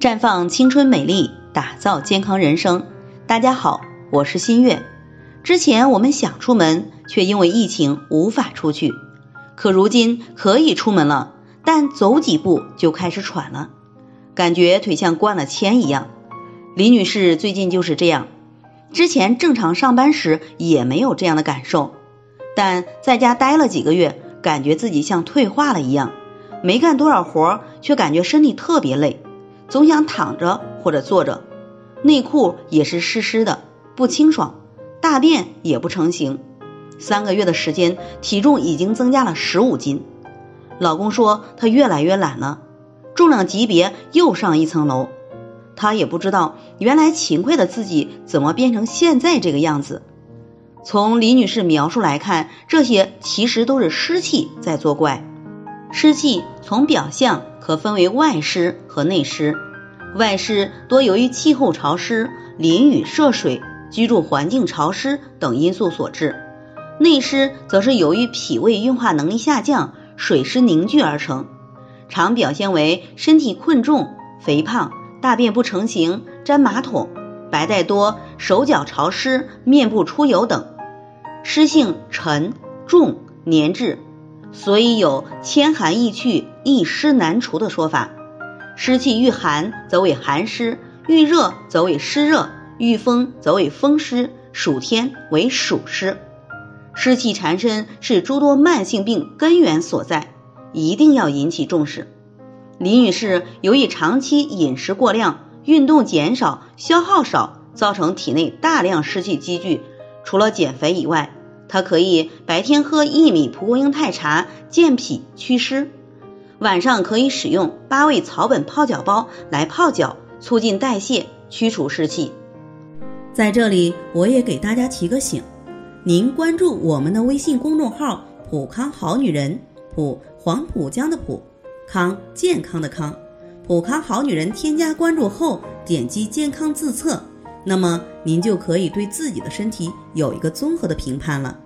绽放青春美丽，打造健康人生。大家好，我是新月。之前我们想出门，却因为疫情无法出去。可如今可以出门了，但走几步就开始喘了，感觉腿像灌了铅一样。李女士最近就是这样，之前正常上班时也没有这样的感受，但在家待了几个月，感觉自己像退化了一样，没干多少活，却感觉身体特别累。总想躺着或者坐着，内裤也是湿湿的，不清爽，大便也不成形。三个月的时间，体重已经增加了十五斤。老公说他越来越懒了，重量级别又上一层楼。他也不知道原来勤快的自己怎么变成现在这个样子。从李女士描述来看，这些其实都是湿气在作怪。湿气从表象可分为外湿和内湿，外湿多由于气候潮湿、淋雨涉水、居住环境潮湿等因素所致；内湿则是由于脾胃运化能力下降、水湿凝聚而成，常表现为身体困重、肥胖、大便不成形、粘马桶、白带多、手脚潮湿、面部出油等，湿性沉重粘滞。所以有千寒易去，一湿难除的说法。湿气遇寒则为寒湿，遇热则为湿热，遇风则为风湿，暑天为暑湿。湿气缠身是诸多慢性病根源所在，一定要引起重视。李女士由于长期饮食过量、运动减少、消耗少，造成体内大量湿气积聚，除了减肥以外，她可以白天喝薏米蒲公英太茶健脾祛湿，晚上可以使用八味草本泡脚包来泡脚，促进代谢，驱除湿气。在这里，我也给大家提个醒：您关注我们的微信公众号“普康好女人”，普黄浦江的浦，康健康的康，普康好女人。添加关注后，点击健康自测。那么您就可以对自己的身体有一个综合的评判了。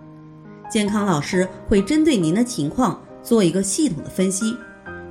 健康老师会针对您的情况做一个系统的分析，